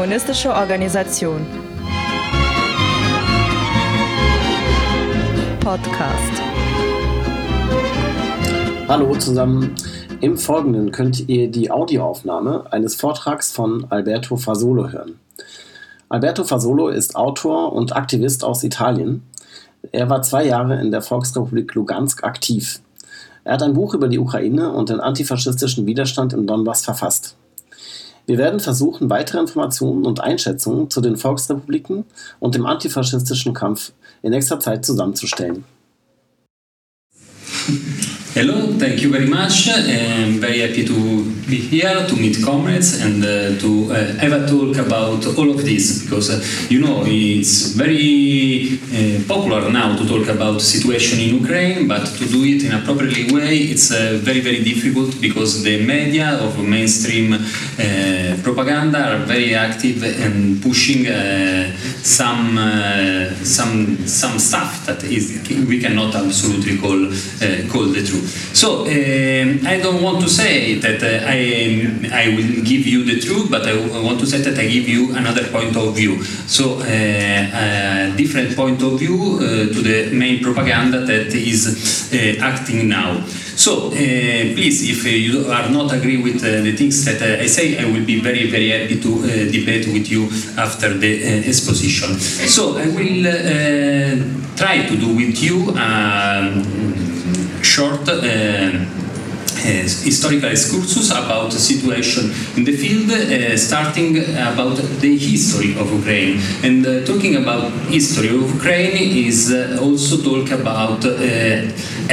kommunistische Organisation. Podcast. Hallo zusammen. Im Folgenden könnt ihr die Audioaufnahme eines Vortrags von Alberto Fasolo hören. Alberto Fasolo ist Autor und Aktivist aus Italien. Er war zwei Jahre in der Volksrepublik Lugansk aktiv. Er hat ein Buch über die Ukraine und den antifaschistischen Widerstand im Donbass verfasst. Wir werden versuchen, weitere Informationen und Einschätzungen zu den Volksrepubliken und dem antifaschistischen Kampf in nächster Zeit zusammenzustellen. Hello, thank you very much. I'm very happy to be here to meet comrades and uh, to uh, have a talk about all of this because uh, you know it's very uh, popular now to talk about the situation in Ukraine, but to do it in a properly way it's uh, very very difficult because the media of mainstream uh, propaganda are very active and pushing some some some stuff that is we cannot absolutely call call the truth. So um, I don't want to say that uh, I, I will give you the truth, but I want to say that I give you another point of view. So uh, a different point of view uh, to the main propaganda that is uh, acting now. So uh, please, if you are not agree with uh, the things that I say, I will be very very happy to debate with you after the exposition. So I will try to do with you. Um, short uh, historical excursus about the situation in the field, uh, starting about the history of Ukraine. And uh, talking about history of Ukraine is uh, also talk about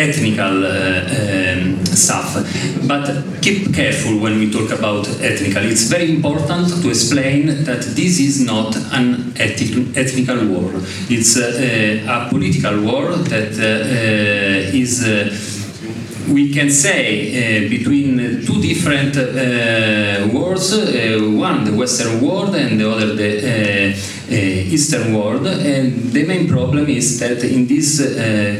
ethnical um, stuff. But keep careful when we talk about ethnical. It's very important to explain that this is not an ethnical war. It's a political war that is we can say uh, between two different uh, worlds, uh, one the Western world and the other the Eastern world. And the main problem is that in this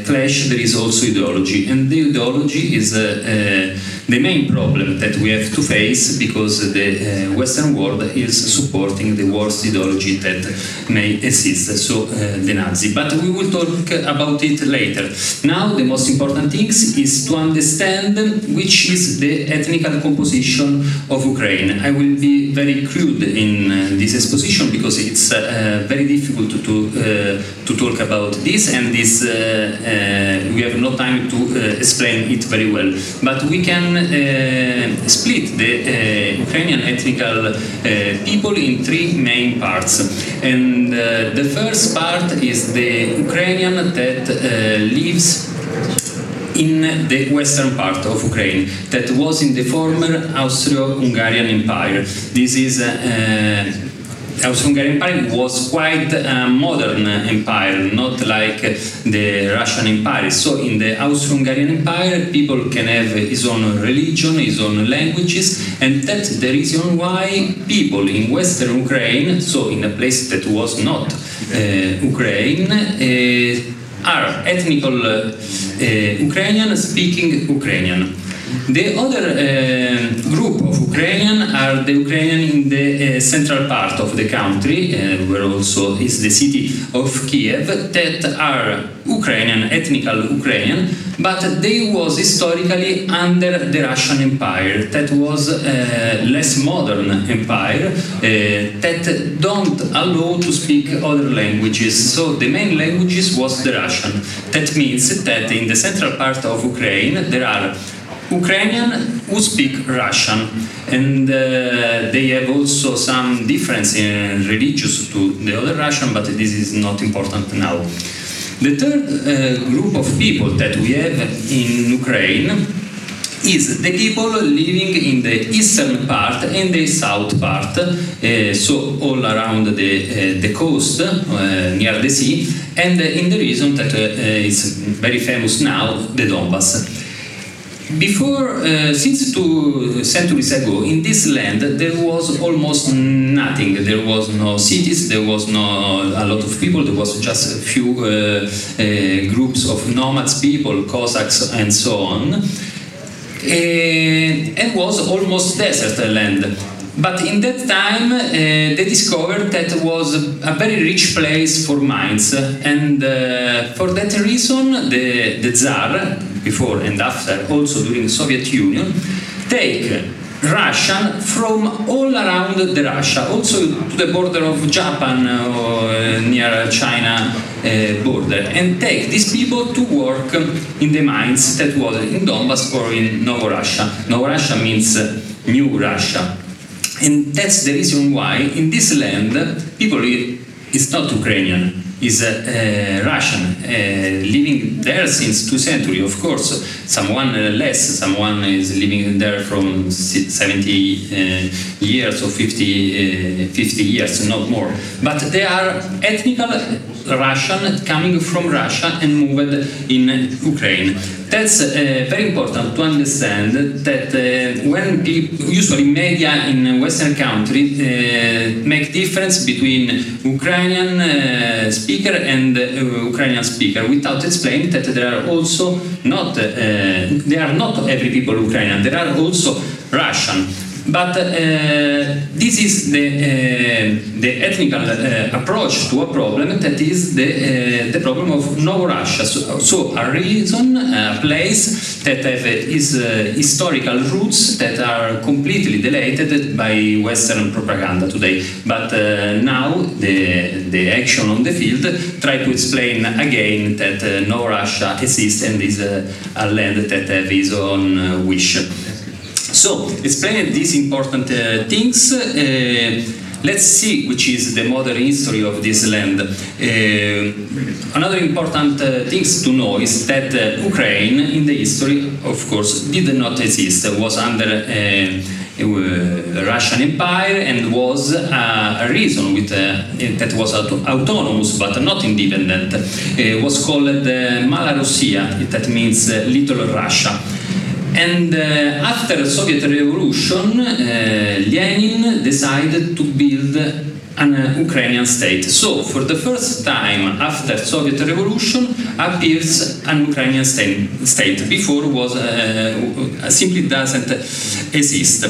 clash there is also ideology, and the ideology is the main problem that we have to face because the uh, Western world is supporting the worst ideology that may exist, so uh, the Nazi. But we will talk about it later. Now, the most important thing is to understand which is the ethnical composition of Ukraine. I will be very crude in uh, this exposition because it's uh, very difficult to, to, uh, to, talk about this, and this uh, we have no time to explain it very well. But we can uh, split the uh, Ukrainian ethnical uh, people in three main parts. And the first part is the Ukrainian that lives in the western part of Ukraine that was in the former Austro-Hungarian Empire. This is uh, Austro-Hungarian Empire was quite a modern empire, not like the Russian Empire. So in the Austro-Hungarian Empire, people can have his own religion, his own languages, and that's the reason why people in Western Ukraine, so in a place that was not uh, Ukraine, uh, are ethnical uh, Ukrainian speaking Ukrainian. The other uh, group of Ukrainian are the Ukrainian in the uh, central part of the country, uh, where also is the city of Kiev, that are Ukrainian, ethnical Ukrainian, but they was historically under the Russian Empire, that was a less modern empire, that don't allow to speak other languages. So the main languages was the Russian. That means that in the central part of Ukraine there are Ukrainian who speak Russian, and uh, they have also some difference in religious to the other Russian, but this is not important now. The third uh, group of people that we have in Ukraine is the people living in the eastern part and the south part, uh, so all around the, uh, the coast, uh, near the sea, and in the region that uh, is very famous now, the Donbass. Before, uh, since two centuries ago, in this land there was almost nothing. There was no cities, there was no a lot of people. There was just a few uh, uh, groups of nomads people, Cossacks, and so on. Uh, and was almost desert land But in that time, uh, they discovered that it was a very rich place for mines, and uh, for that reason, the, the Tsar, before and after, also during the Soviet Union, take Russian from all around the Russia, also to the border of Japan or uh, near China uh, border, and take these people to work in the mines that was in Donbass or in Novorussia. Novorussia means uh, New Russia. And that's the reason why in this land people is not Ukrainian, is uh, uh, Russian, uh, living there since two centuries. Of course, someone less, someone is living there from 70 years or 50, 50 years, not more. But they are ethnical Russian coming from Russia and moved in Ukraine. That's uh, very important to understand that uh, when people, usually media in Western country uh, make difference between Ukrainian speaker and Ukrainian speaker without explaining that there are also not there are not every people Ukrainian. There are also Russian but uh, this is the, uh, the ethnical uh, approach to a problem that is the, the problem of Novorussia. So, so a reason, a place that have is historical roots that are completely deleted by Western propaganda today. But now the, the action on the field try to explain again that uh, Novorussia exists and is a land that have its own wish. So, explaining these important uh, things, uh, let's see which is the modern history of this land. Uh, another important uh, things to know is that uh, Ukraine in the history, of course, did not exist, it was under uh, Russian Empire and was a region with, that was autonomous but not independent. It was called uh, Mala Russia, that means Little Russia. And uh, after Soviet Revolution, uh, Lenin decided to build an uh, Ukrainian state. So, for the first time after Soviet Revolution, appears an Ukrainian state. state. Before was uh, simply doesn't exist.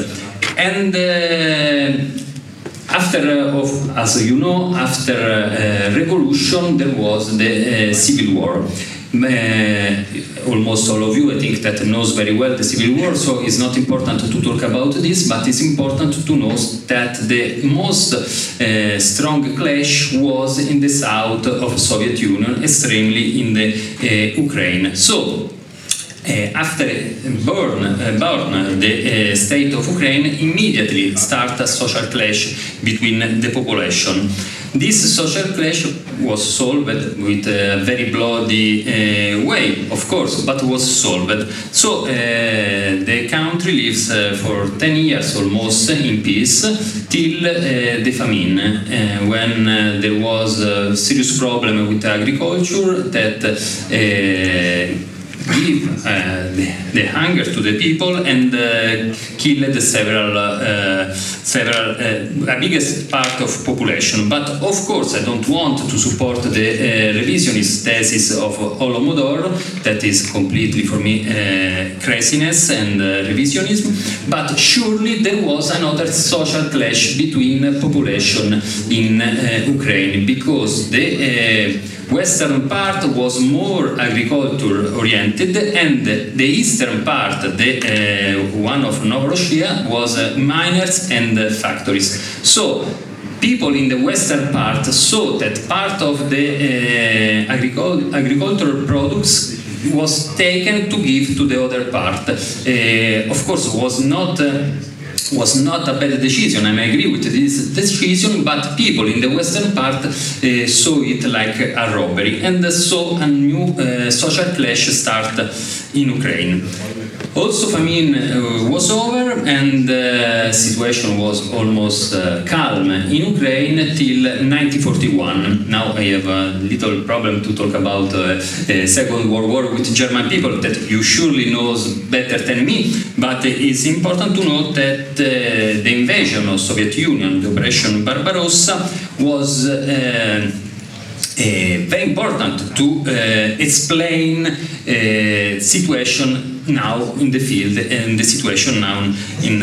And uh, after, uh, of, as you know, after uh, revolution, there was the civil war. Uh, almost all of you, I think, that knows very well the Civil War, so it's not important to talk about this, but it's important to know that the most uh, strong clash was in the south of Soviet Union, extremely in the uh, Ukraine. So, after born, uh, born the uh, state of Ukraine immediately start a social clash between the population. This social clash was solved with a very bloody uh, way, of course, but was solved. So uh, the country lives uh, for 10 years almost in peace till the famine, when there was a serious problem with agriculture that give uh, the, the, hunger to the people and uh, killed several, uh, several a biggest part of population. But of course, I don't want to support the revisionist thesis of Holodomor, that is completely for me craziness and revisionism. But surely there was another social clash between population in Ukraine because the western part was more agriculture oriented and the eastern part, the uh, one of Novorossiya, was uh, miners and uh, factories. So people in the western part saw that part of the uh, agricul agricultural products was taken to give to the other part. Uh, of course, was not uh, was not a bad decision. I agree with this decision, but people in the western part uh, saw it like a robbery and saw a new uh, social clash start in Ukraine. Also, famine uh, was over and the situation was almost uh, calm in Ukraine till 1941. Now I have a little problem to talk about uh, the Second World War with German people that you surely knows better than me, but it's important to note that uh, the invasion of Soviet Union, the Operation Barbarossa, was uh, uh, very important to uh, explain uh, situation now in the field and the situation now in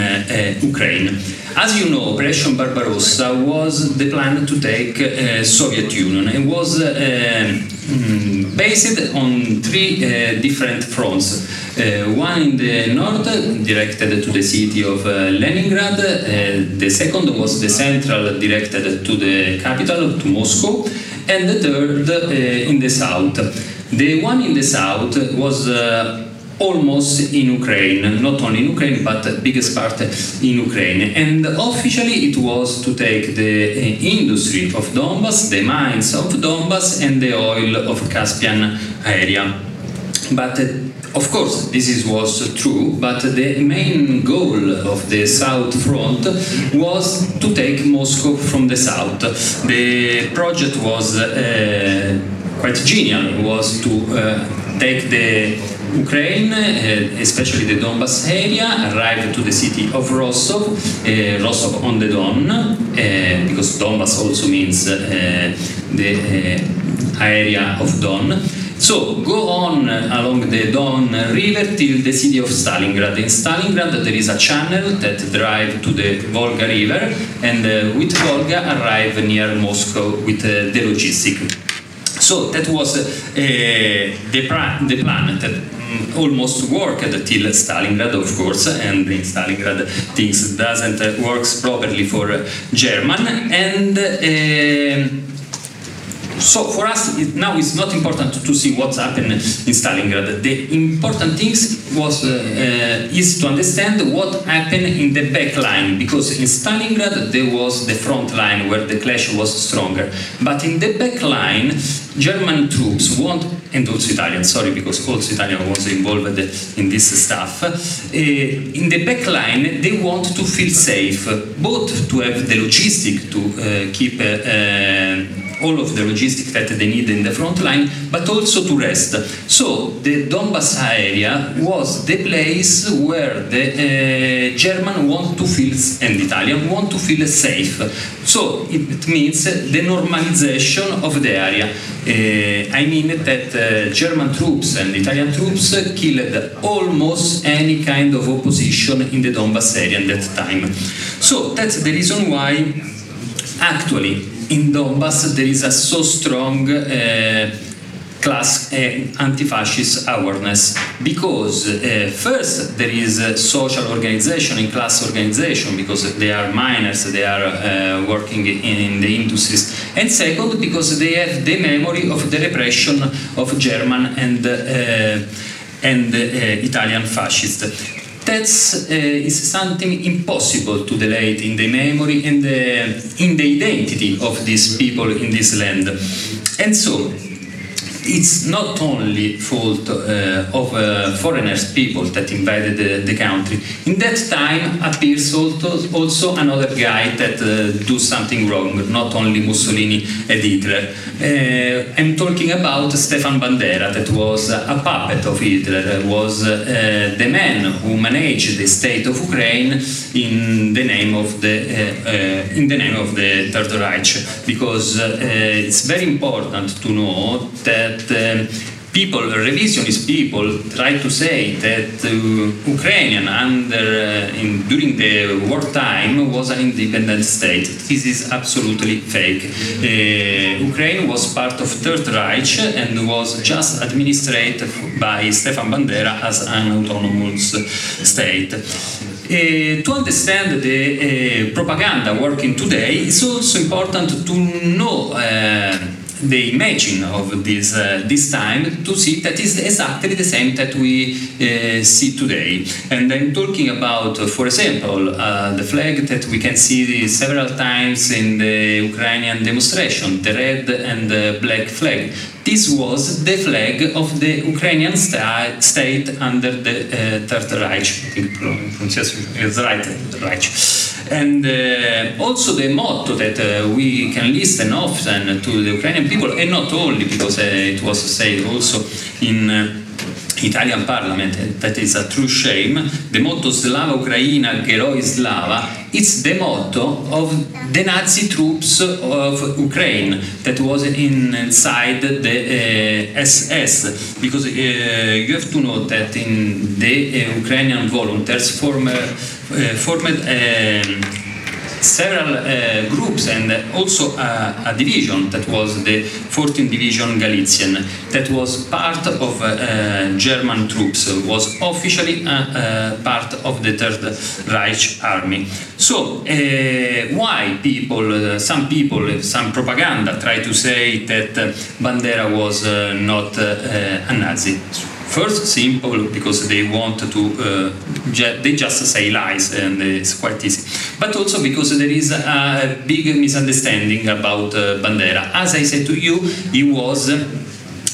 Ukraine. As you know, Operation Barbarossa was the plan to take uh, Soviet Union and was uh, mm, based on three uh, different fronts. one in the north, directed to the city of Leningrad. the second was the central, directed to the capital, to Moscow. And the third in the south. The one in the south was almost in Ukraine, not only in Ukraine, but the biggest part in Ukraine. And officially it was to take the uh, industry of Donbass, the mines of Donbass, and the oil of Caspian area. But uh, of course, this is, was true, but the main goal of the South Front was to take Moscow from the south. The project was uh, quite genial, was to uh, take the Ukraine, uh, especially the Donbas area, arrived to the city of Rostov, uh, Rostov on the Don, uh, because Donbas also means the area of Don. So go on along the Don River till the city of Stalingrad. In Stalingrad there is a channel that drive to the Volga River and with Volga arrive near Moscow with the logistic. So that was the, plan that almost worked till Stalingrad, of course, and in Stalingrad things doesn't uh, works properly for uh, German and. Uh, so for us it, now it's not important to, to, see what's happened in Stalingrad. The important thing was uh, uh, is to understand what happened in the back line because in Stalingrad there was the front line where the clash was stronger, but in the back line German troops want and also Italian, sorry because also Italian was involved in this stuff. Uh, in the back line they want to feel safe, both to have the logistic to uh, keep uh, all of the logistics that they need in the front line, but also to rest. So the Donbass area was the place where the uh, German want to feel and Italian want to feel safe. So it means the normalization of the area. Uh, I mean that uh, German troops and Italian troops killed almost any kind of opposition in the Donbass area at that time. So that's the reason why actually in Donbass there is a so strong uh, class uh, anti-fascist awareness because uh, first there is social organization and class organization because they are miners they are uh, working in, the industries. And second because they have the memory of the repression of German and uh, and Italian fascists that uh, is something impossible to delete in the memory and the, in the identity of these people in this land. And so, it's not only fault uh, of uh, foreigners people that invaded the, the, country. In that time appears also, another guy that uh, do something wrong, not only Mussolini and Hitler. Uh, I'm talking about Stefan Bandera, that was a puppet of Hitler, was uh, the man who managed the state of Ukraine in the name of the uh, in the name of the Third Reich, because it's very important to know that that um, people, revisionist people, try to say that uh, Ukrainian under uh, in, during the wartime was an independent state. This is absolutely fake. Uh, Ukraine was part of Third Reich and was just administered by Stefan Bandera as an autonomous state. Uh, to understand the uh, propaganda working today, it's also important to know uh, the imaging of this uh, this time to see that is exactly the same that we uh, see today. And I'm talking about, uh, for example, uh, the flag that we can see several times in the Ukrainian demonstration, the red and the black flag. This was the flag of the Ukrainian sta state under the uh, Third Reich. I think pronunciation right, Reich. And uh, also the motto that uh, we can listen often to the Ukrainian people, and not only because uh, it was said also in Italian parliament, that is a true shame. The motto Slava Ukraina Geroi Slava, it's the motto of the Nazi troops of Ukraine that was in, inside the uh, SS. Because uh, you have to know that in the uh, Ukrainian volunteers form, uh, formed several uh, groups and also a, a, division that was the 14th Division Galician that was part of uh, German troops, was officially uh, part of the Third Reich army. So why people, some people, some propaganda try to say that Bandera was not a Nazi? First, simple because they want to, uh, they just say lies and it's quite easy. But also because there is a big misunderstanding about uh, Bandera. As I said to you, he was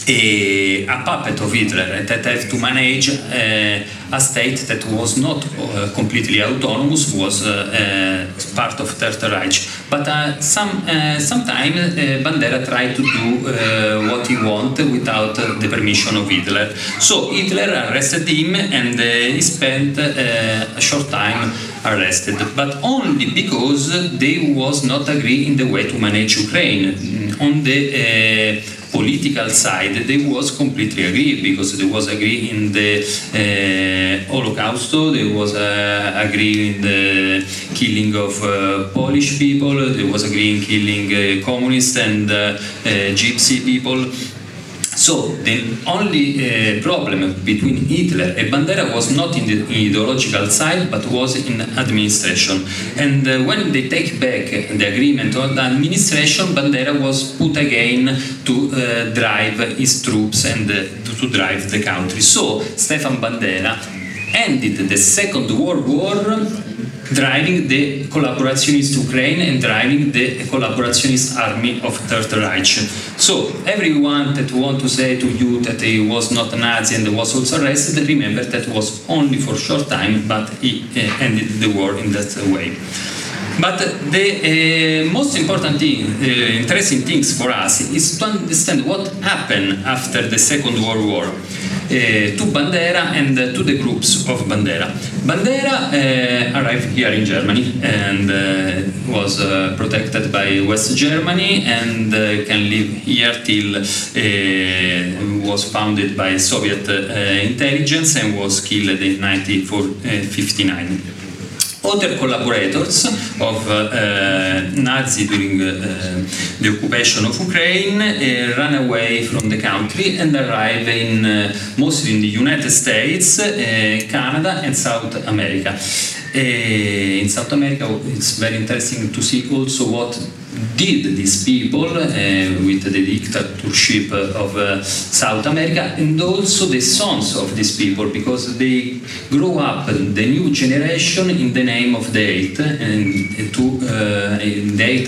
a, puppet of Hitler that had to manage uh, a state that was not uh, completely autonomous, was uh, part of Third Reich. But some sometimes Bandera tried to do what he wanted without the permission of Hitler. So Hitler arrested him and he spent a short time arrested, but only because they was not agree in the way to manage Ukraine. On the political side, they was completely agreed because there was agree in the uh, Holocaust, there was uh, agree in the killing of uh, Polish people, there was agree in killing uh, communists and gypsy people. So the only uh, problem between Hitler and Bandera was not in the ideological side, but was in administration. And uh, when they take back the agreement on the administration, Bandera was put again to uh, drive his troops and to drive the country. So Stefan Bandera ended the Second World War driving the collaborationist Ukraine and driving the collaborationist army of Third Reich. So everyone that want to say to you that he was not a Nazi and was also arrested, remember that was only for a short time, but he uh, ended the war in that way. But the uh, most important thing, uh, interesting things for us is to understand what happened after the Second World War uh, to Bandera and uh, to the groups of Bandera. Bandera uh, arrived here in Germany and uh, was uh, protected by West Germany and uh, can live here till was founded by Soviet intelligence and was killed in 1959 other collaborators of uh, Nazi during uh, the occupation of Ukraine uh, ran away from the country and arrived in mostly in the United States, Canada and South America. in South America, it's very interesting to see also what did these people uh, with the dictatorship of uh, South America and also the sons of these people because they grow up the new generation in the name of hate and to uh,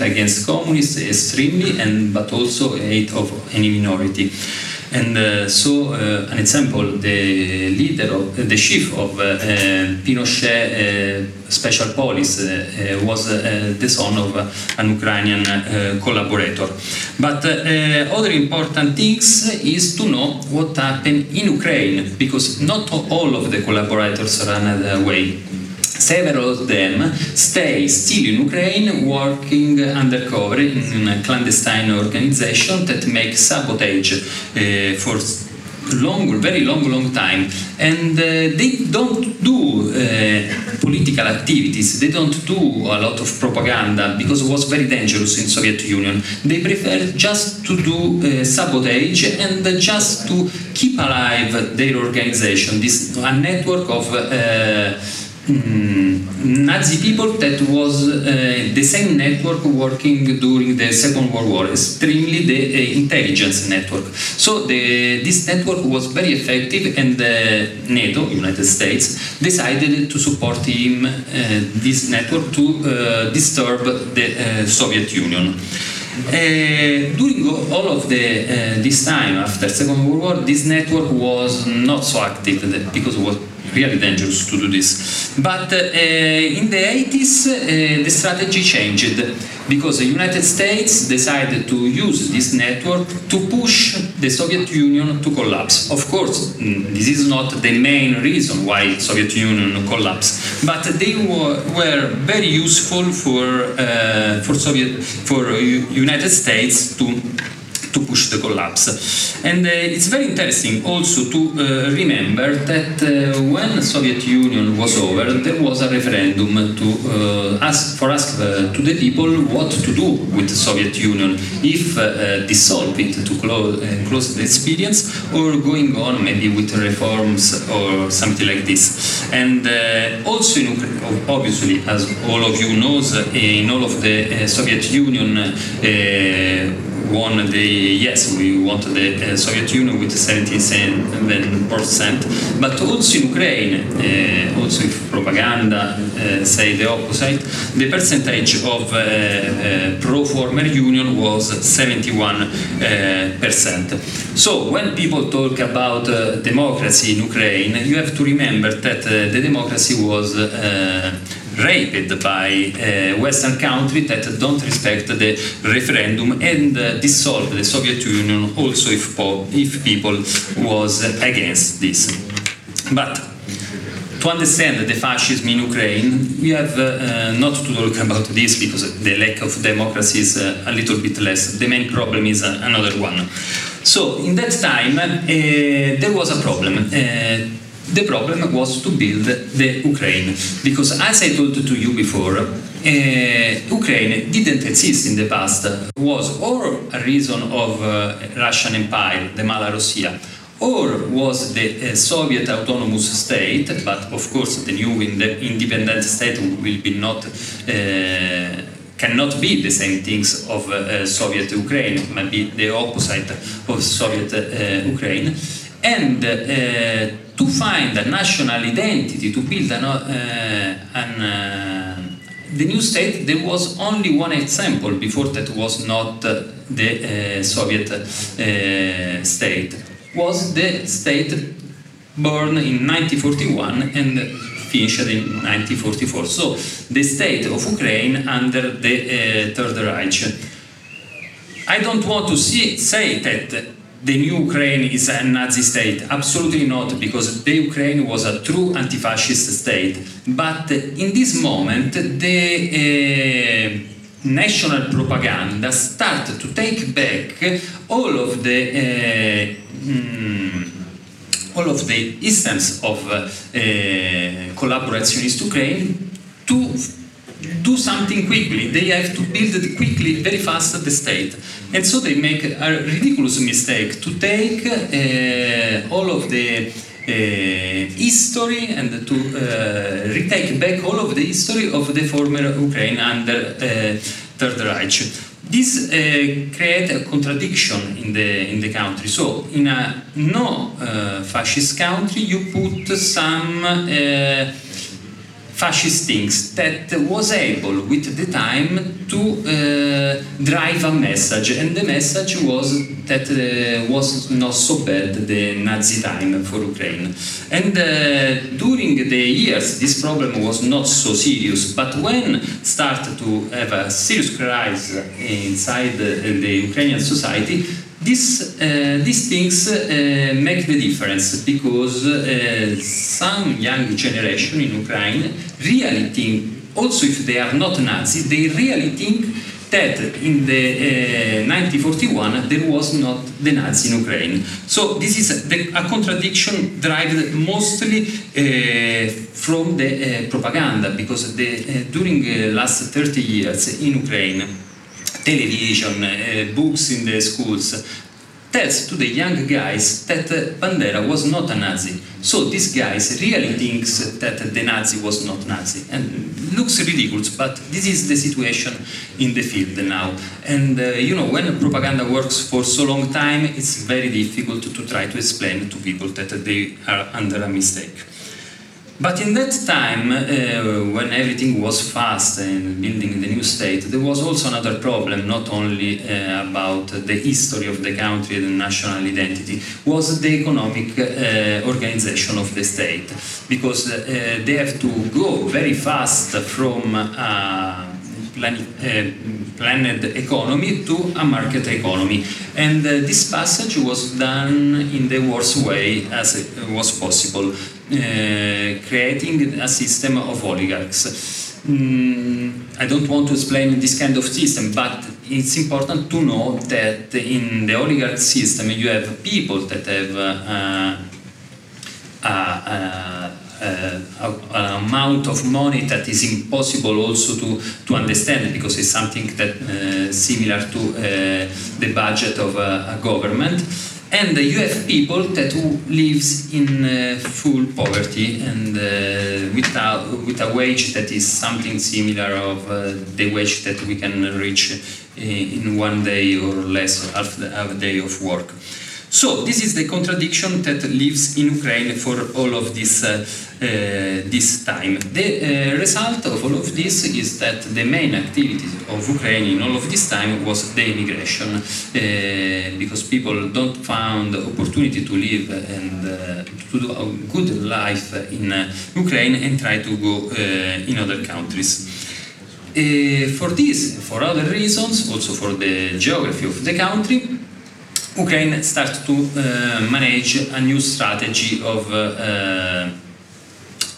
against communists extremely and but also hate of any minority. And uh, so, uh, an example, the leader, of, the chief of uh, Pinochet special police was the son of an Ukrainian collaborator. But other important things is to know what happened in Ukraine, because not all of the collaborators ran away Several of them stay still in Ukraine working undercover in a clandestine organization that makes sabotage uh, for long, very long, long time. And uh, they don't do uh, political activities. They don't do a lot of propaganda because it was very dangerous in Soviet Union. They prefer just to do uh, sabotage and just to keep alive their organization. This a network of uh, Mm, Nazi people that was uh, the same network working during the Second World War, extremely the uh, intelligence network. So the, this network was very effective, and uh, NATO, United States, decided to support him, uh, this network, to uh, disturb the uh, Soviet Union. Uh, during all of the, uh, this time after Second World War, this network was not so active because it was really dangerous to do this. But uh, in the 80s, uh, the strategy changed because the United States decided to use this network to push the the Soviet Union to collapse. Of course, mm, this is not the main reason why Soviet Union collapsed, but they were, were very useful for uh, for Soviet for United States to to push the collapse. And uh, it's very interesting also to uh, remember that uh, when Soviet Union was over, there was a referendum to uh, ask for ask uh, to the people what to do with the Soviet Union, if uh, dissolve it to close, close the experience, or going on maybe with reforms or something like this. And also in Ukraine, obviously, as all of you knows, in all of the Soviet Union won the yes, we want the uh, Soviet Union with 77 percent, but also in Ukraine, uh, also if propaganda uh, say the opposite, the percentage of uh, uh, pro former union was 71 uh, percent. So when people talk about democracy in Ukraine, you have to remember that the democracy was raped by a Western country that don't respect the referendum and uh, dissolve the Soviet Union also if, if people was against this. But to understand the fascism in Ukraine, we have uh, not to talk about this because the lack of democracy is uh, a little bit less. The main problem is uh, another one. So in that time, uh, there was a problem uh, the problem was to build the Ukraine. Because as I told to you before, uh, Ukraine didn't exist in the past. It was or a reason of uh, Russian Empire, the Malorussia, or was the uh, Soviet autonomous state, but of course the new ind independent state will be not uh, cannot be the same things of uh, Soviet Ukraine, maybe the opposite of Soviet uh, Ukraine, and to find a national identity, to build an, uh, an uh, the new state, there was only one example before that was not the uh, Soviet uh, state, was the state born in 1941 and finished in 1944. So the state of Ukraine under the uh, Third Reich. I don't want to see, say that the new Ukraine is a Nazi state. Absolutely not, because the Ukraine was a true anti-fascist state. But in this moment, the uh, national propaganda started to take back all of the uh, mm, all of the instances of uh, collaborationist Ukraine to do something quickly. They have to build it quickly, very fast the state. And so they make a ridiculous mistake to take uh, all of the uh, history and to uh, retake back all of the history of the former Ukraine under uh, Third Reich. This uh, creates a contradiction in the in the country. So, in a no uh, fascist country, you put some fascist things that was able with the time to uh, drive a message. And the message was that uh, was not so bad the Nazi time for Ukraine. And uh, during the years this problem was not so serious. But when started to have a serious crisis inside the, the Ukrainian society this, uh, these things uh, make the difference because uh, some young generation in Ukraine really think, also if they are not Nazi, they really think that in the 1941 there was not the Nazi in Ukraine. So this is the, a contradiction derived mostly from the propaganda because the, during the last 30 years in Ukraine television, uh, books in the schools, tells to the young guys that Bandera was not a Nazi. So these guys really thinks that the Nazi was not Nazi. And looks ridiculous, but this is the situation in the field now. And uh, you know, when propaganda works for so long time, it's very difficult to try to explain to people that they are under a mistake. But in that time, uh, when everything was fast and building the new state, there was also another problem, not only uh, about the history of the country and the national identity, was the economic uh, organization of the state. Because uh, they have to go very fast from uh, plan, uh, planned economy to a market economy. And this passage was done in the worst way as it was possible, creating a system of oligarchs. Mm, I don't want to explain this kind of system, but it's important to know that in the oligarch system you have people that have uh, uh, uh, an amount of money that is impossible also to, to understand because it's something that uh, similar to uh, the budget of a government and you have people that lives in uh, full poverty and uh, without with a wage that is something similar of uh, the wage that we can reach in one day or less the, half a day of work. So this is the contradiction that lives in Ukraine for all of this uh, uh, this time. The uh, result of all of this is that the main activity of Ukraine in all of this time was the immigration, because people don't find opportunity to live and to do a good life in Ukraine and try to go in other countries. Uh, for this, for other reasons, also for the geography of the country, Ukraine started to uh, manage a new strategy of uh,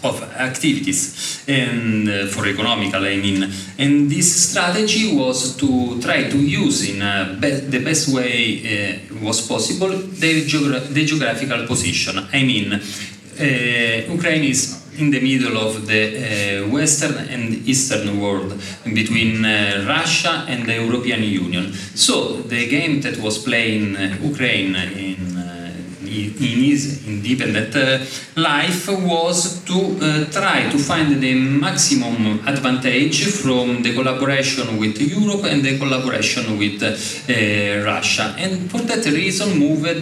of activities and uh, for economical I mean. And this strategy was to try to use in be the best way uh, was possible the, geogra the geographical position. I mean uh, Ukraine is in the middle of the uh, Western and Eastern world, between uh, Russia and the European Union. So the game that was playing uh, Ukraine in in his independent uh, life was to uh, try to find the maximum advantage from the collaboration with Europe and the collaboration with uh, Russia. And for that reason, moved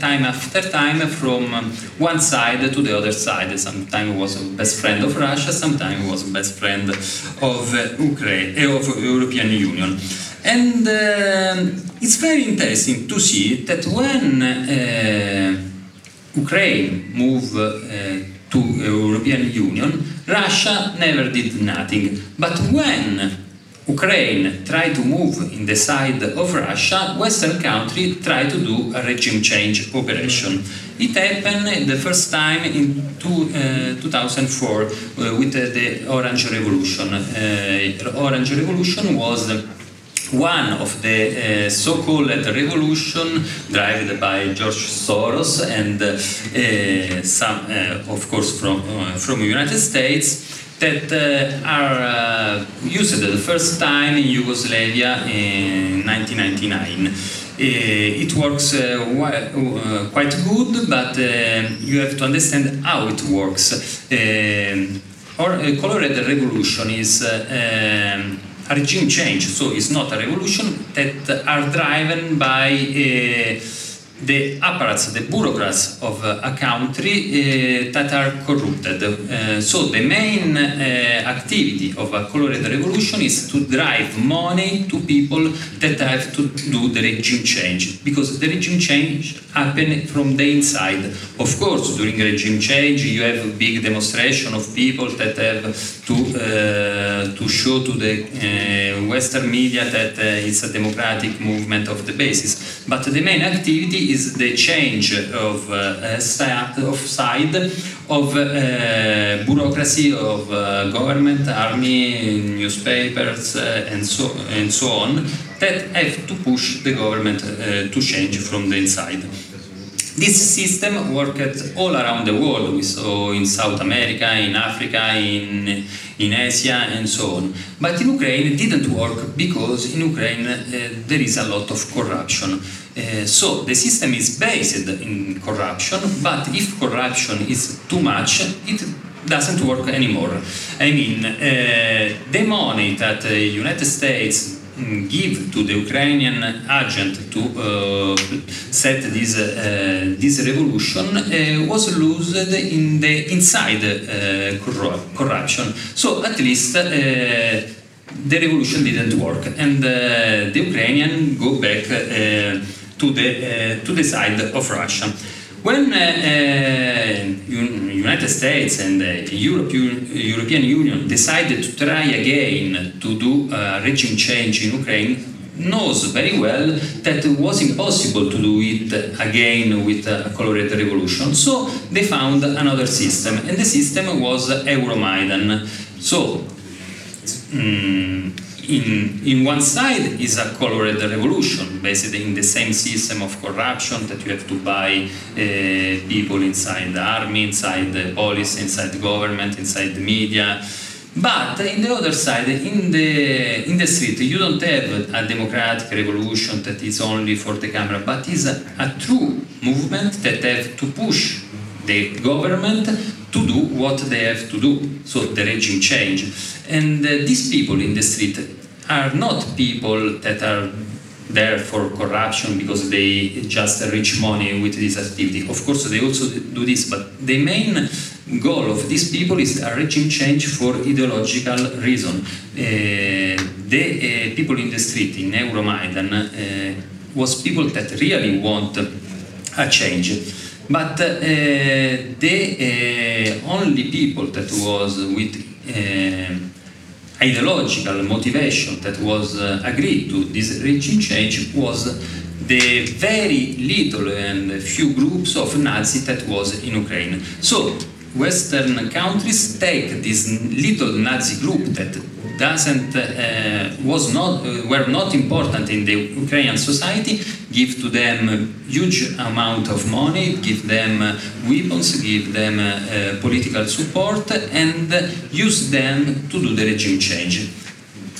time after time from one side to the other side. Sometimes was best friend of Russia, sometimes was best friend of Ukraine, of European Union. And uh, it's very interesting to see that when uh, Ukraine moved uh, to European Union, Russia never did nothing. But when Ukraine tried to move in the side of Russia, Western countries tried to do a regime change operation. It happened the first time in two, uh, 2004 uh, with uh, the Orange Revolution. Orange Revolution was one of the uh, so-called revolution driven by George Soros and uh, some, uh, of course, from uh, from United States that uh, are uh, used the first time in Yugoslavia in 1999. it works quite good, but you have to understand how it works. or colored revolution is um, regime change, so it's not a revolution that are driven by uh, the apparatus, the bureaucrats of a country uh, that are corrupted. Uh, so the main uh, activity of a colored revolution is to drive money to people that have to do the regime change, because the regime change happen from the inside. Of course, during regime change, you have a big demonstration of people that have to to show to the Western media that it's a democratic movement of the basis. But the main activity is the change of, uh, of side of uh, bureaucracy of uh, government, army, newspapers, and so and so on that have to push the government to change from the inside. This system worked all around the world. We saw in South America, in Africa, in, in Asia, and so on. But in Ukraine, it didn't work because in Ukraine uh, there is a lot of corruption. Uh, so the system is based in corruption, but if corruption is too much, it doesn't work anymore. I mean, uh, the money that the United States Mm, give to the Ukrainian agent to uh, set this uh, this revolution uh, was lost in the inside uh, corruption. So at least the revolution didn't work, and the Ukrainian go back to the to the side of Russia. when uh, uh, United States and uh, Europe, European Union decided to try again to do regime change in Ukraine, knows very well that it was impossible to do it again with a colored revolution. So they found another system, and the system was Euromaidan. So um, in, in one side is a colored revolution, basically in the same system of corruption that you have to buy uh, people inside the army, inside the police, inside the government, inside the media. But in the other side, in the, in the street, you don't have a democratic revolution that is only for the camera, but is a, a true movement that have to push the government to do what they have to do, so the regime change. And uh, these people in the street are not people that are there for corruption because they just reach money with this activity. Of course, they also do this, but the main goal of these people is a regime change for ideological reason. Uh, the uh, people in the street in Euromaidan uh, was people that really want a change. But uh, the uh, only people that was with uh, ideological motivation that was uh, agreed to this regime change was the very little and few groups of Nazis that was in Ukraine. So Western countries take this little Nazi group that doesn't uh, was not uh, were not important in the Ukrainian society, give to them huge amount of money, give them uh, weapons, give them uh, uh, political support, and use them to do the regime change.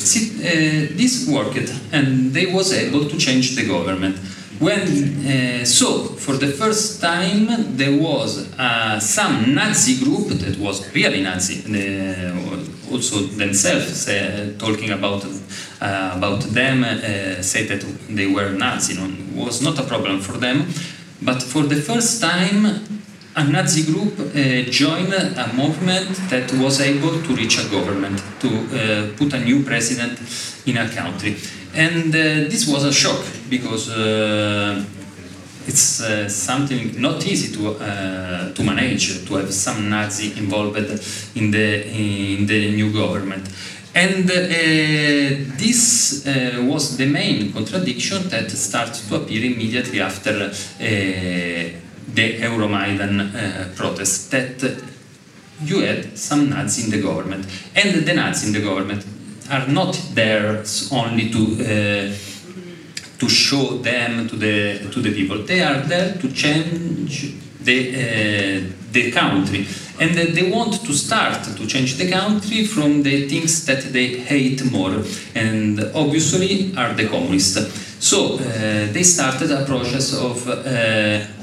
Uh, this worked, and they was able to change the government when uh, so for the first time there was uh, some Nazi group that was really Nazi, uh, also themselves uh, talking about uh, about them, uh, say that they were Nazi. No, was not a problem for them, but for the first time a Nazi group uh, joined a movement that was able to reach a government, to uh, put a new president in a country. And uh, this was a shock because it's uh, something not easy to, uh, to manage, to have some Nazi involved in the, in the new government. And uh, this uh, was the main contradiction that started to appear immediately after uh, the Euromaidan uh, protest, that you had some Nazis in the government. And the Nazis in the government are not there only to to show them to the to the people. They are there to change the uh, the country, and they want to start to change the country from the things that they hate more, and obviously are the communists. So uh, they started a process of uh,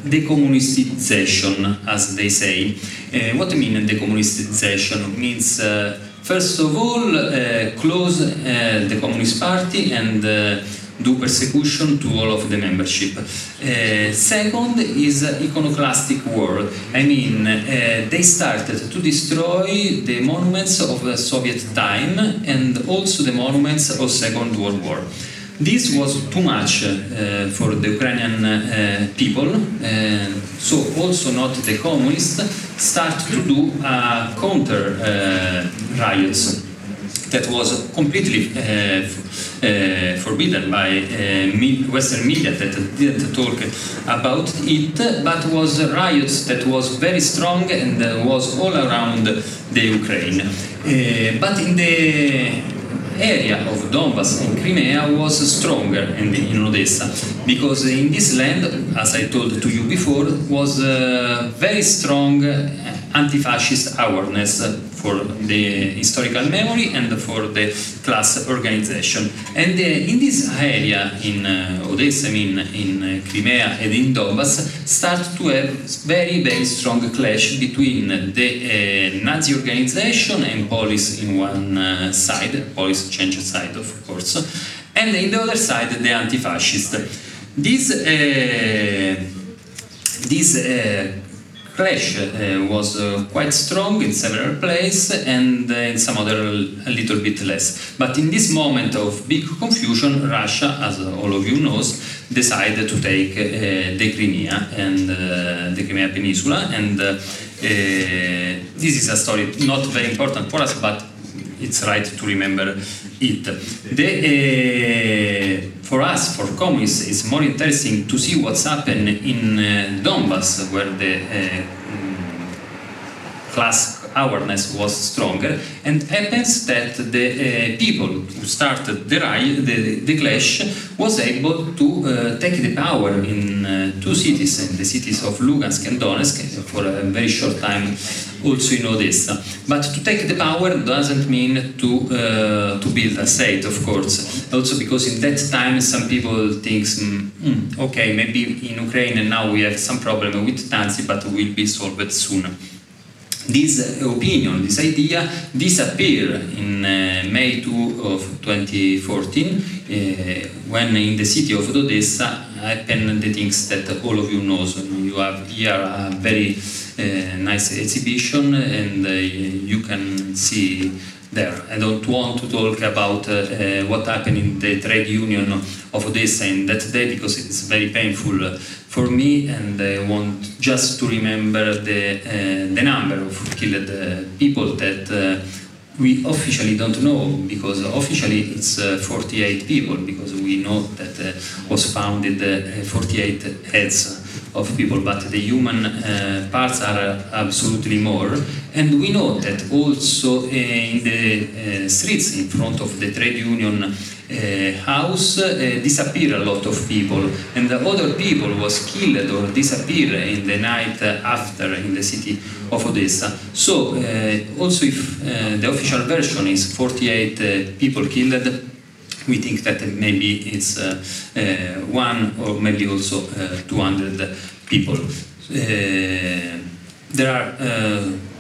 decommunistization, as they say. Uh, what I mean decommunistization means uh, First of all, uh, close uh, the Communist Party and uh, do persecution to all of the membership. Uh, second is iconoclastic war. I mean, uh, they started to destroy the monuments of the Soviet time and also the monuments of Second World War. This was too much uh, for the Ukrainian uh, people, uh, so also not the communists start to do uh, counter riots that was completely uh, forbidden by uh, Western media that didn't talk about it, but was riots that was very strong and was all around the Ukraine. but in the area of Donbass and Crimea was stronger the, in Odessa because in this land, as I told to you before, was very strong anti-fascist awareness for the historical memory and for the class organization. And uh, in this area, in uh, Odessa, I mean in uh, Crimea and in Donbass, start to have very, very strong clash between the Nazi organization and police in one side, police change side of course, and in the other side the anti-fascist. This, this clash uh, was uh, quite strong in several places and uh, in some other a little bit less. But in this moment of big confusion, Russia, as all of you knows, decided to take the Crimea and the Crimea Peninsula. And this is a story not very important for us, but it's right to remember it. The, uh, for us, for communists, it's more interesting to see what's happened in uh, Donbass, where the uh, class awareness was stronger, and happens that the uh, people who started the, the, the clash was able to uh, take the power in uh, two cities, in the cities of Lugansk and Donetsk, for a very short time, also in Odessa. But to take the power doesn't mean to uh, to build a state, of course. Also because in that time some people think, mm, okay, maybe in Ukraine now we have some problem with Nazi, but will be solved soon this opinion, this idea disappeared in uh, May 2 of 2014 uh, when in the city of Odessa happened the things that all of you know. You have here a very uh, nice exhibition and uh, you can see there. I don't want to talk about uh, uh, what happened in the trade union of Odessa in that day because it's very painful for me and I want just to remember the, uh, the number of killed uh, people that uh, we officially don't know because officially it's uh, 48 people because we know that was founded uh, 48 heads of people but the human parts are absolutely more and we know that also in the streets in front of the trade union uh, house uh, disappear a lot of people and the other people was killed or disappear in the night after in the city of Odessa. So uh, also if the official version is 48 people killed, we think that maybe it's uh, uh, one or maybe also uh, 200 people. there are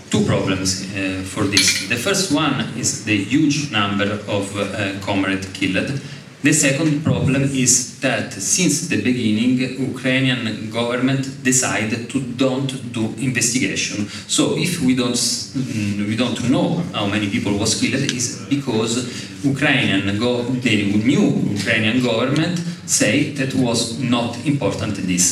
two problems for this. The first one is the huge number of uh, comrades killed. The second problem is that since the beginning, Ukrainian government decided to don't do investigation. So if we don't mm, we don't know how many people was killed, is because Ukrainian go the new Ukrainian government say that was not important this.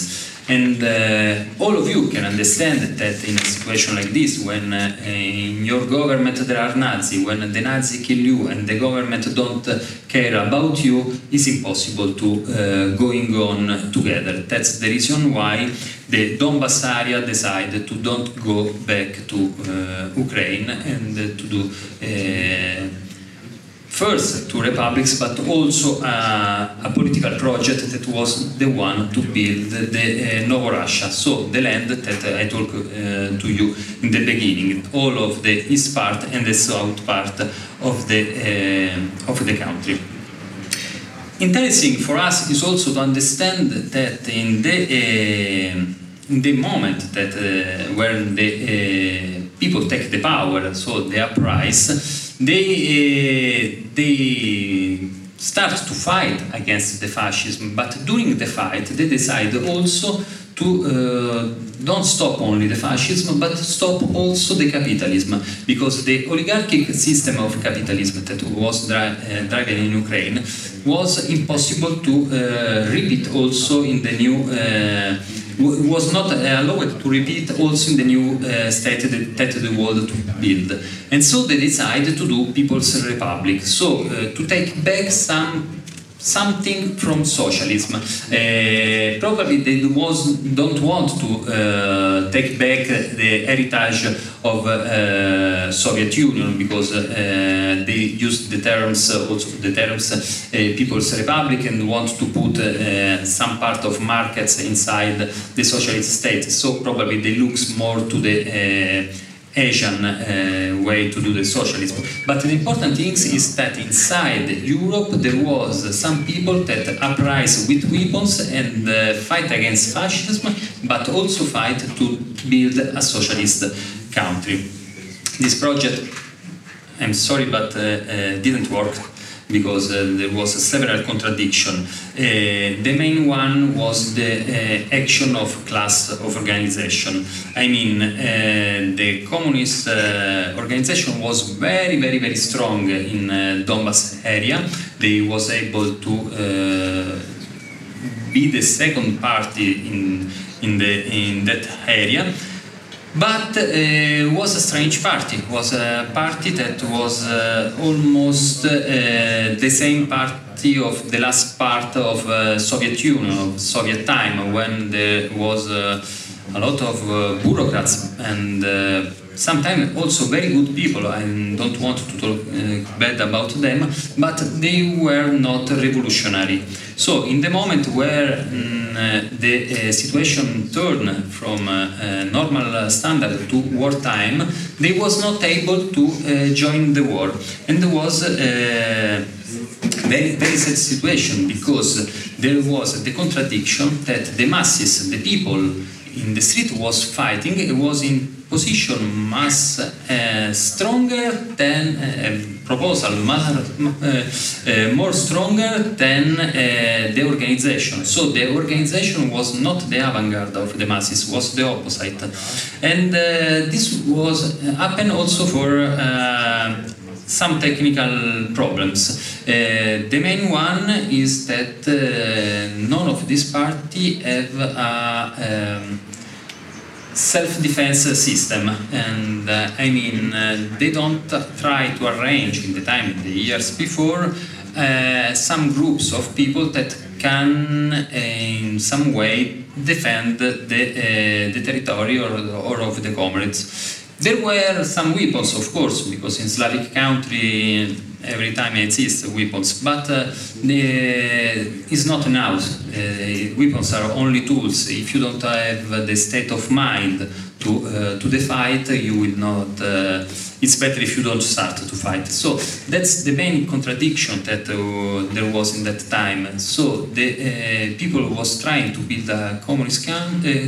And uh, all of you can understand that in a situation like this, when uh, in your government there are Nazis, when the Nazis kill you and the government don't care about you, it's impossible to uh, going on together. That's the reason why the Donbass area decided to don't go back to uh, Ukraine and to do uh, first two republics, but also a political project that was the one to build the uh, Russia, so the land that I talked uh, to you in the beginning, all of the east part and the south part of the, uh, of the country. Interesting for us is also to understand that in the, uh, in the moment that when the people take the power, so the uprising, they, uh, they start to fight against the fascism, but during the fight they decide also to uh, don't stop only the fascism, but stop also the capitalism, because the oligarchic system of capitalism that was dri uh, driven in Ukraine was impossible to uh, repeat also in the new uh, was not allowed to repeat also in the new uh, state that the world to build. And so they decided to do People's Republic. So uh, to take back some something from socialism. Uh, probably they was, don't want to uh, take back the heritage of uh, Soviet Union because uh, they used the terms also the terms uh, People's Republic and want to put uh, some part of markets inside the socialist state. So probably they looks more to the Asian uh, way to do the socialism. But the important thing is that inside Europe there was some people that uprise with weapons and uh, fight against fascism, but also fight to build a socialist country. This project, I'm sorry, but uh, didn't work because uh, there was several contradiction. Uh, the main one was the uh, action of class of organization. I mean, the communist organization was very, very, very strong in Donbass area. They was able to be the second party in in the in that area but uh, was a strange party. It was a party that was uh, almost uh, the same party of the last part of Soviet Union of Soviet time when there was a lot of bureaucrats and sometimes also very good people I don't want to talk uh, bad about them but they were not revolutionary. So in the moment where uh, the uh, situation turned from uh, normal standard to wartime they was not able to uh, join the war. And there was uh, very, very sad situation because there was the contradiction that the masses, the people in the street was fighting, it was in position much uh, stronger than uh, proposal, more, uh, uh, more stronger than the organization. So the organization was not the avant-garde of the masses, was the opposite. And this was happened also for some technical problems. Uh, the main one is that uh, none of this party have a um, self-defense system, and uh, I mean uh, they don't try to arrange in the time in the years before uh, some groups of people that can uh, in some way defend the, uh, the territory or, or of the comrades. There were some weapons, of course, because in Slavic country every time exists weapons, but uh, it's not enough. Uh, weapons are only tools. If you don't have the state of mind to uh, to the fight, you will not. Uh, it's better if you don't start to fight. So that's the main contradiction that uh, there was in that time. So the uh, people was trying to build a communist uh,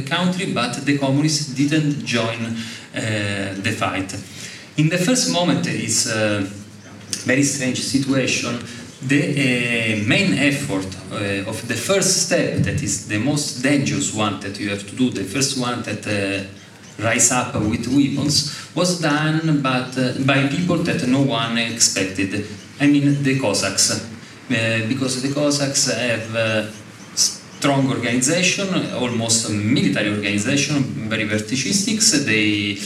country, but the communists didn't join the fight. In the first moment, it's very strange situation. The uh, main effort uh, of the first step, that is the most dangerous one that you have to do, the first one that uh, rise up with weapons, was done but, by people that no one expected. I mean the Cossacks, because the Cossacks have uh, strong organization, almost a military organization, very verticistic. They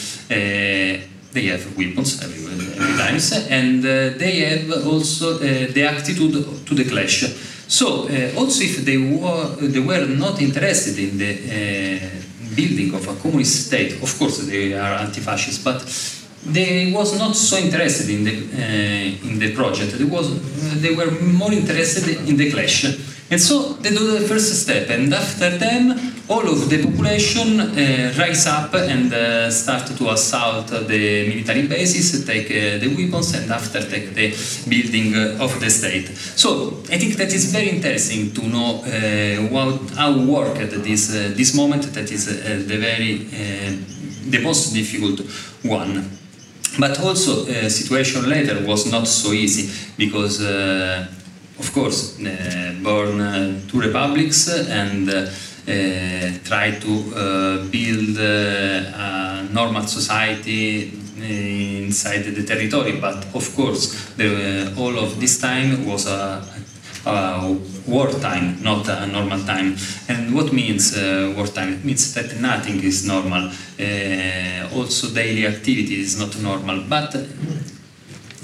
they have weapons everywhere, every times, and uh, they have also uh, the attitude to the clash. So uh, also if they were they were not interested in the uh, building of a communist state, of course they are anti-fascist, but they was not so interested in the uh, in the project. They was they were more interested in the clash. And so they do the first step, and after them, all of the population uh, rise up and uh, start to assault the military bases, take uh, the weapons, and after take the building of the state. So I think that is very interesting to know uh, what, how worked this uh, this moment. That is uh, the very the most difficult one. But also, uh, situation later was not so easy because, of course, uh, born uh, two republics and uh, try to uh, build uh, a normal society inside the territory. But of course, the, all of this time was a uh, wartime, not a normal time. And what means uh, wartime? It means that nothing is normal. Uh, also, daily activity is not normal. But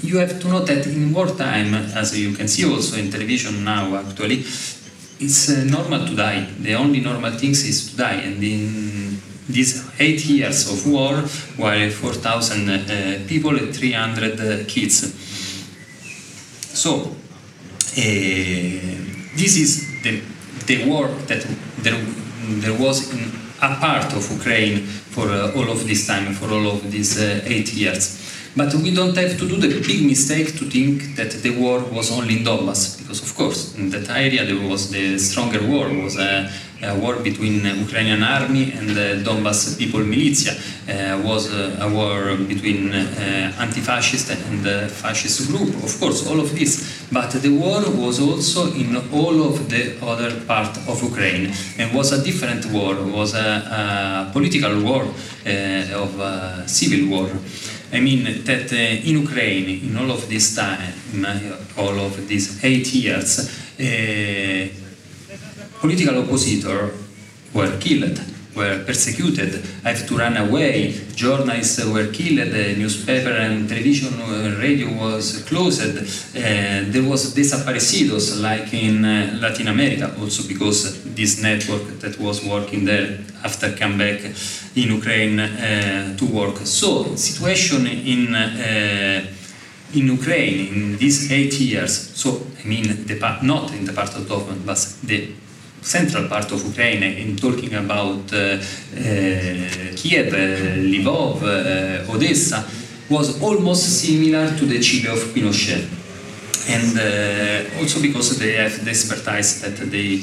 you have to know that in wartime, as you can see also in television now, actually, it's uh, normal to die. The only normal thing is to die. And in these eight years of war, while 4,000 uh, people, 300 uh, kids. So, uh, this is the, the war that there, there was in a part of Ukraine for uh, all of this time, for all of these eight years. But we don't have to do the big mistake to think that the war was only in Donbass, because of course in that area there was the stronger war was uh, a war between Ukrainian army and the Donbas people militia. Uh, was uh, a war between uh, anti-fascist and the fascist group. Of course, all of this, but the war was also in all of the other part of Ukraine and was a different war. Was a, a political war uh, of a civil war. I mean that uh, in Ukraine, in all of this time, all of these eight years, uh, political oppositors were killed, were persecuted, have to run away. Journalists were killed, the newspaper and television radio was closed. There was desaparecidos like in uh, Latin America, also because this network that was working there after come back in Ukraine uh, to work. So situation in uh, in Ukraine in these eight years, so I mean the not in the part of Donbass, but the central part of Ukraine, in talking about uh, uh, Kiev, uh, Lvov, uh, Odessa, was almost similar to the Chile of Pinochet. And also because they have the expertise that they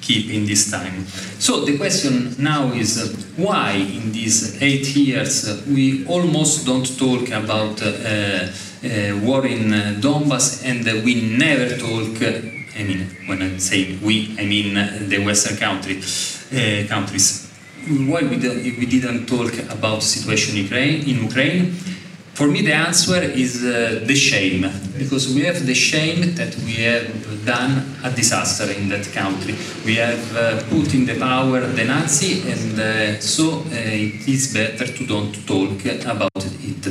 keep in this time. So the question now is why in these eight years we almost don't talk about uh, uh, war in Donbass and we never talk I mean, when I say we, I mean uh, the Western country, uh, countries. Why we, we didn't talk about the situation in Ukraine? In Ukraine? For me, the answer is uh, the shame, because we have the shame that we have done a disaster in that country. We have uh, put in the power the Nazi, and uh, so uh, it is better to don't talk about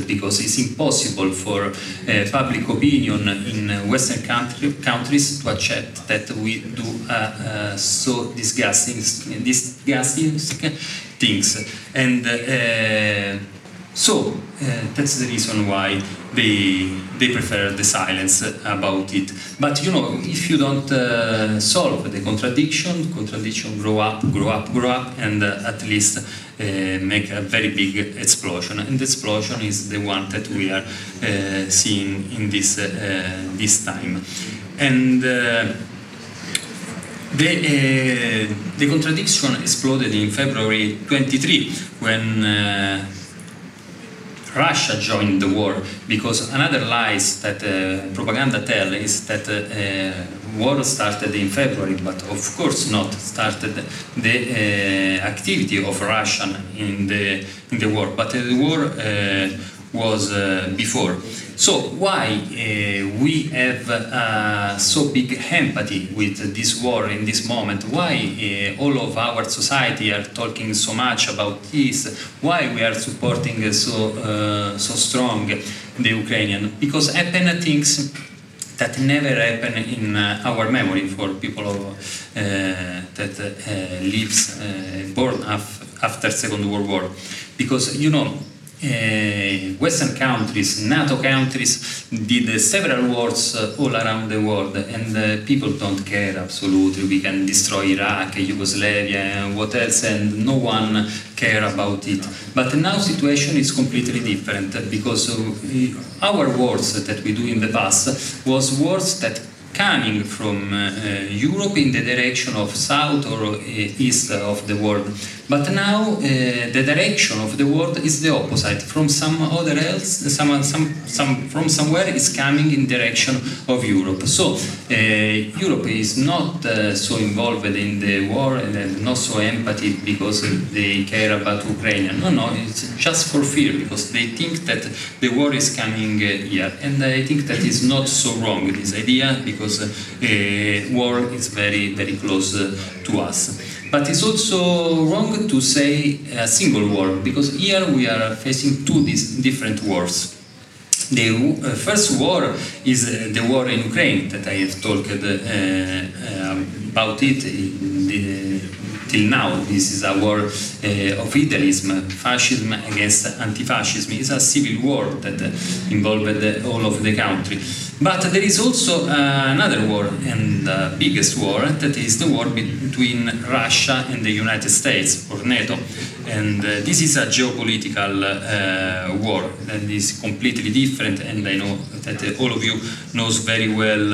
because it's impossible for uh, public opinion in Western country, countries to accept that we do uh, uh, so disgusting, disgusting things. And uh, so uh, that's the reason why they they prefer the silence about it. But you know, if you don't uh, solve the contradiction, contradiction grow up, grow up, grow up, and uh, at least uh, make a very big explosion. And the explosion is the one that we are uh, seeing in this uh, this time. And the, the contradiction exploded in February 23 when Russia joined the war because another lies that uh, propaganda tell is that uh, war started in February, but of course not. Started the uh, activity of Russian in the in the war, but the war uh, was uh, before. So why uh, we have uh, so big empathy with this war in this moment? Why uh, all of our society are talking so much about this? Why we are supporting so uh, so strong the Ukrainian? Because happen things that never happen in uh, our memory for people of, uh, that lives born af- after Second World War, because you know uh, Western countries, NATO countries did several wars uh, all around the world, and uh, people don't care absolutely. We can destroy Iraq, Yugoslavia, and what else, and no one care about it. But now situation is completely different because uh, our wars that we do in the past was wars that coming from uh, Europe in the direction of south or east of the world. But now uh, the direction of the world is the opposite. From some other else, some, some, some, from somewhere is coming in direction of Europe. So uh, Europe is not uh, so involved in the war and not so empathy because they care about Ukraine. No, no, it's just for fear because they think that the war is coming here, and I think that is not so wrong. This idea because war is very very close to us. But it's also wrong to say a single war because here we are facing two different wars. The uh, first war is uh, the war in Ukraine that I have talked uh, about it in the, till now. This is a war uh, of idealism, fascism against anti-fascism. It's a civil war that involved all of the country. But there is also another war, and the biggest war, that is the war between Russia and the United States, or NATO. And uh, this is a geopolitical uh, war that is completely different, and I know that all of you knows very well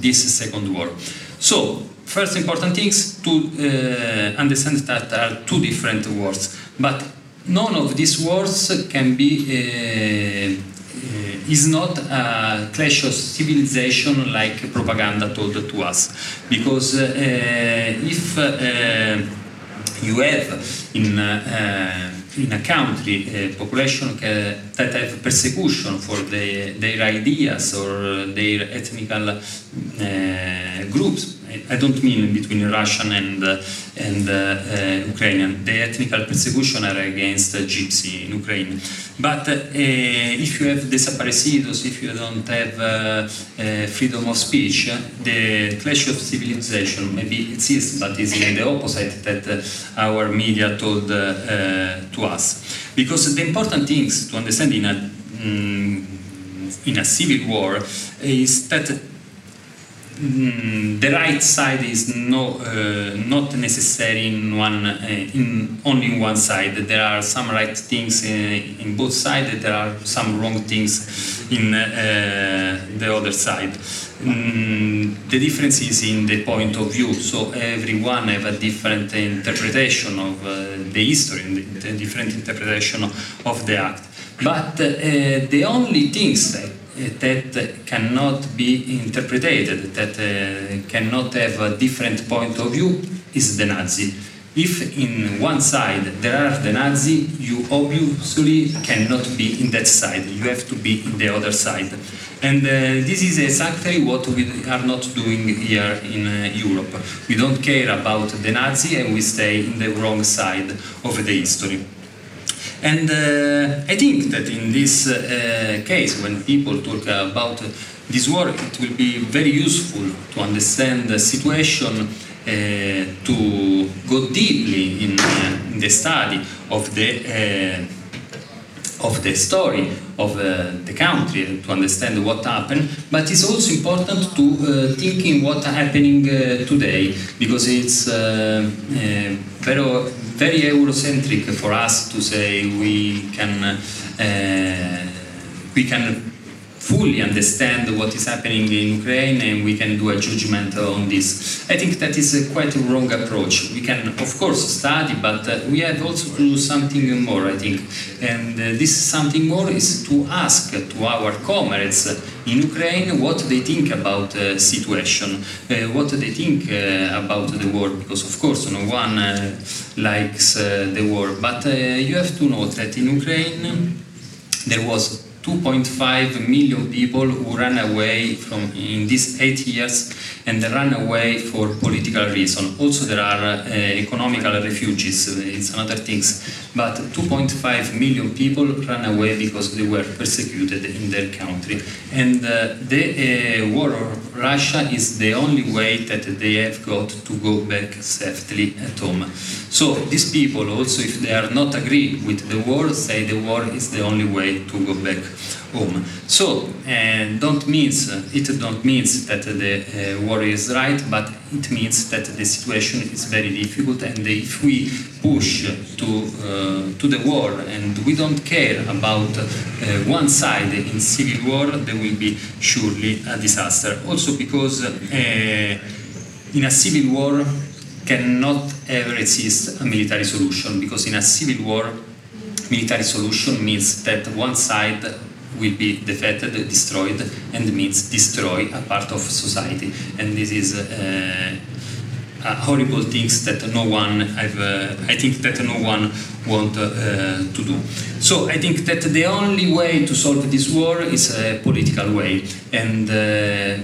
this second war. So first important things to uh, understand that are two different words, but none of these words can be uh, uh, is not a clash of civilization like propaganda told to us, because if you have in in a country a population that have persecution for the, their ideas or their ethnical uh, groups. I- don't mean between Russian and and uh, Ukrainian. The ethnical persecution are against Gypsy in Ukraine. But uh, if you have desaparecidos, if you don't have uh, freedom of speech, the clash of civilization maybe exists, but is in the opposite that our media told to us. Because the important things to understand in a mm, in a civil war is that Mm, the right side is no, uh, not necessary in one, uh, in only one side. There are some right things in, in both sides. There are some wrong things in uh, the other side. Mm, the difference is in the point of view. So everyone have a different interpretation of uh, the history, and the, the different interpretation of the act. But uh, the only things that that cannot be interpreted, that uh, cannot have a different point of view, is the Nazi. If in one side there are the Nazi, you obviously cannot be in that side. You have to be in the other side. And uh, this is exactly what we are not doing here in uh, Europe. We don't care about the Nazi and we stay in the wrong side of the history. And uh, I think that in this uh, case, when people talk about this war, it will be very useful to understand the situation, uh, to go deeply in, uh, in the study of the uh, of the story of uh, the country to understand what happened, but it's also important to uh, thinking what happening uh, today because it's uh, uh, very very Eurocentric for us to say we can uh, we can fully understand what is happening in Ukraine and we can do a judgment on this. I think that is a quite a wrong approach. We can, of course, study, but uh, we have also to do something more, I think. And uh, this something more is to ask to our comrades in Ukraine what they think about the situation, uh, what they think uh, about the war, because, of course, no one uh, likes uh, the war. But uh, you have to know that in Ukraine there was 2.5 million people who ran away from in these eight years and ran away for political reason. Also, there are uh, economical refugees. It's another things. But 2.5 million people ran away because they were persecuted in their country. And uh, the uh, war of Russia is the only way that they have got to go back safely at home. So these people also, if they are not agree with the war, say the war is the only way to go back home. So don't means it don't means that the uh, war is right, but it means that the situation is very difficult, and if we push to uh, to the war and we don't care about uh, one side in civil war, there will be surely a disaster. Also because in a civil war cannot ever exist a military solution because in a civil war military solution means that one side will be defeated, destroyed, and means destroy a part of society. And this is uh, horrible things that no one, I've, uh, I think that no one want uh, to do. So I think that the only way to solve this war is a political way, and uh,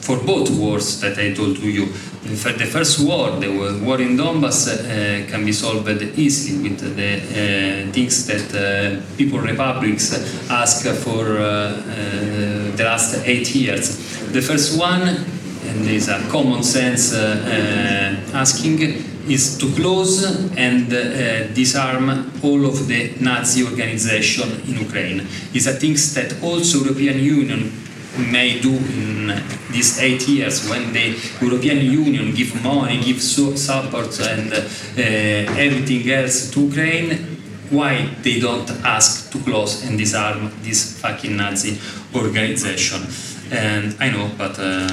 for both wars that I told to you. For the first war, the war in Donbass, uh, can be solved easily with the uh, things that uh, people republics ask for the last eight years. The first one, and is a common sense asking, is to close and uh, disarm all of the Nazi organization in Ukraine. It's a thing that also European Union may do in these eight years when the European Union give money, give support and uh, everything else to Ukraine, why they don't ask to close and disarm this fucking Nazi organization? And I know, but uh,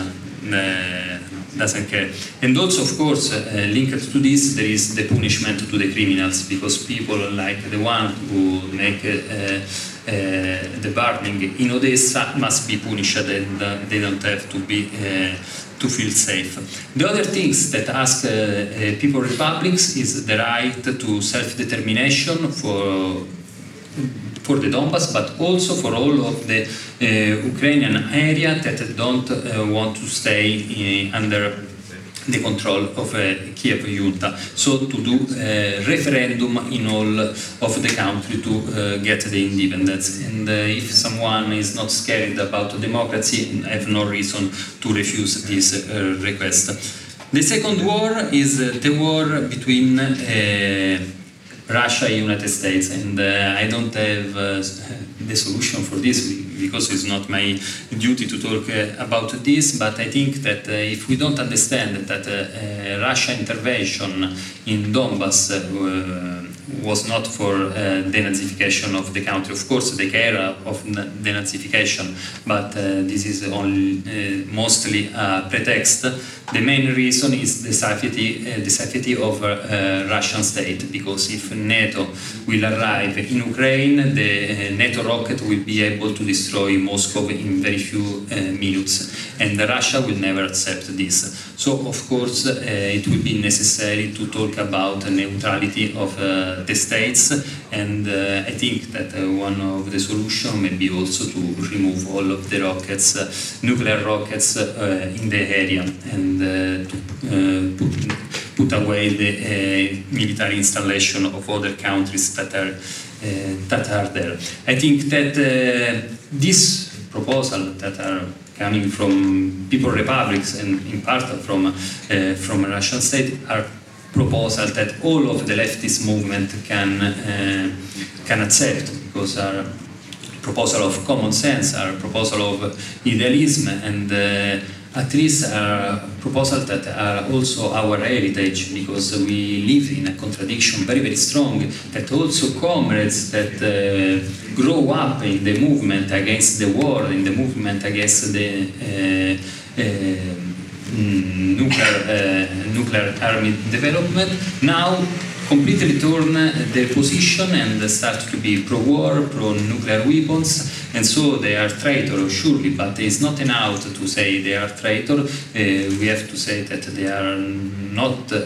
doesn't care. And also, of course, uh, linked to this, there is the punishment to the criminals because people like the one who make uh, the burning in Odessa must be punished and they don't have to be uh, to feel safe. The other things that ask uh, people republics is the right to self-determination for for the Donbass, but also for all of the uh, Ukrainian area that don't uh, want to stay under the control of uh, Kiev junta. So to do a referendum in all of the country to uh, get the independence. And uh, if someone is not scared about democracy, I have no reason to refuse this request. The second war is the war between Russia and United States, and I don't have the solution for this because it's not my duty to talk uh, about this. But I think that uh, if we don't understand that uh, Russia intervention in Donbass was not for uh, denazification of the country. Of course, they care of denazification, but uh, this is only uh, mostly a pretext. The main reason is the safety, uh, the safety of uh, Russian state, because if NATO will arrive in Ukraine, the uh, NATO rocket will be able to destroy Moscow in very few uh, minutes, and Russia will never accept this. So, of course, it will be necessary to talk about the neutrality of the states, and uh, I think that uh, one of the solutions may be also to remove all of the rockets, uh, nuclear rockets, in the area, and to put, put away the military installation of other countries that are that are there. I think that this proposal that are coming from people republics and in part from uh, from Russian state are proposals that all of the leftist movement can uh, can accept because are proposal of common sense, are proposal of idealism, and uh, at least are proposals that are also our heritage because we live in a contradiction very very strong that also comrades that uh, grow up in the movement against the war, in the movement against the uh, uh, nuclear, uh, nuclear army development. Now completely turn their position and start to be pro-war, pro-nuclear weapons, and so they are traitors, surely, but it's not enough to say they are traitors. Uh, we have to say that they are not uh,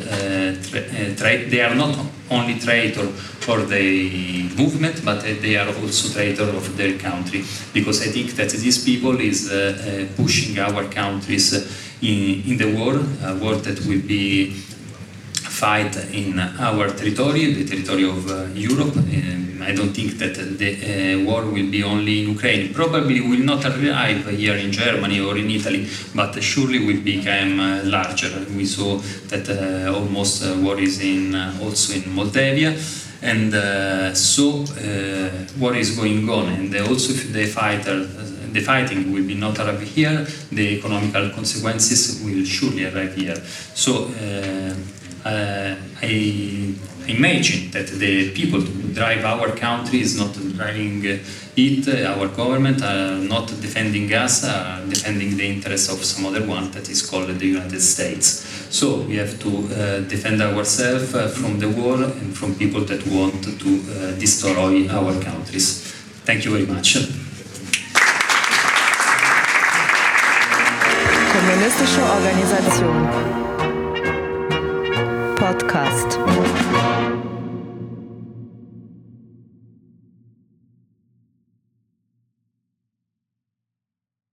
tra- uh, they are not only traitor for the movement, but they are also traitor of their country, because I think that these people is uh, uh, pushing our countries in, in the war, a war that will be fight in our territory, the territory of uh, Europe. Um, I don't think that the uh, war will be only in Ukraine. Probably will not arrive here in Germany or in Italy, but surely will become uh, larger. We saw that uh, almost uh, war is in uh, also in Moldavia. And so what is going on, and also the fighter, the fighting will be not arrive here, the economical consequences will surely arrive here. So uh, uh, I imagine that the people who drive our country is not driving it, our government are not defending us, are defending the interests of some other one that is called the United States. So we have to uh, defend ourselves uh, from the war and from people that want to uh, destroy our countries. Thank you very much. Kommunistische Organisation. Podcast.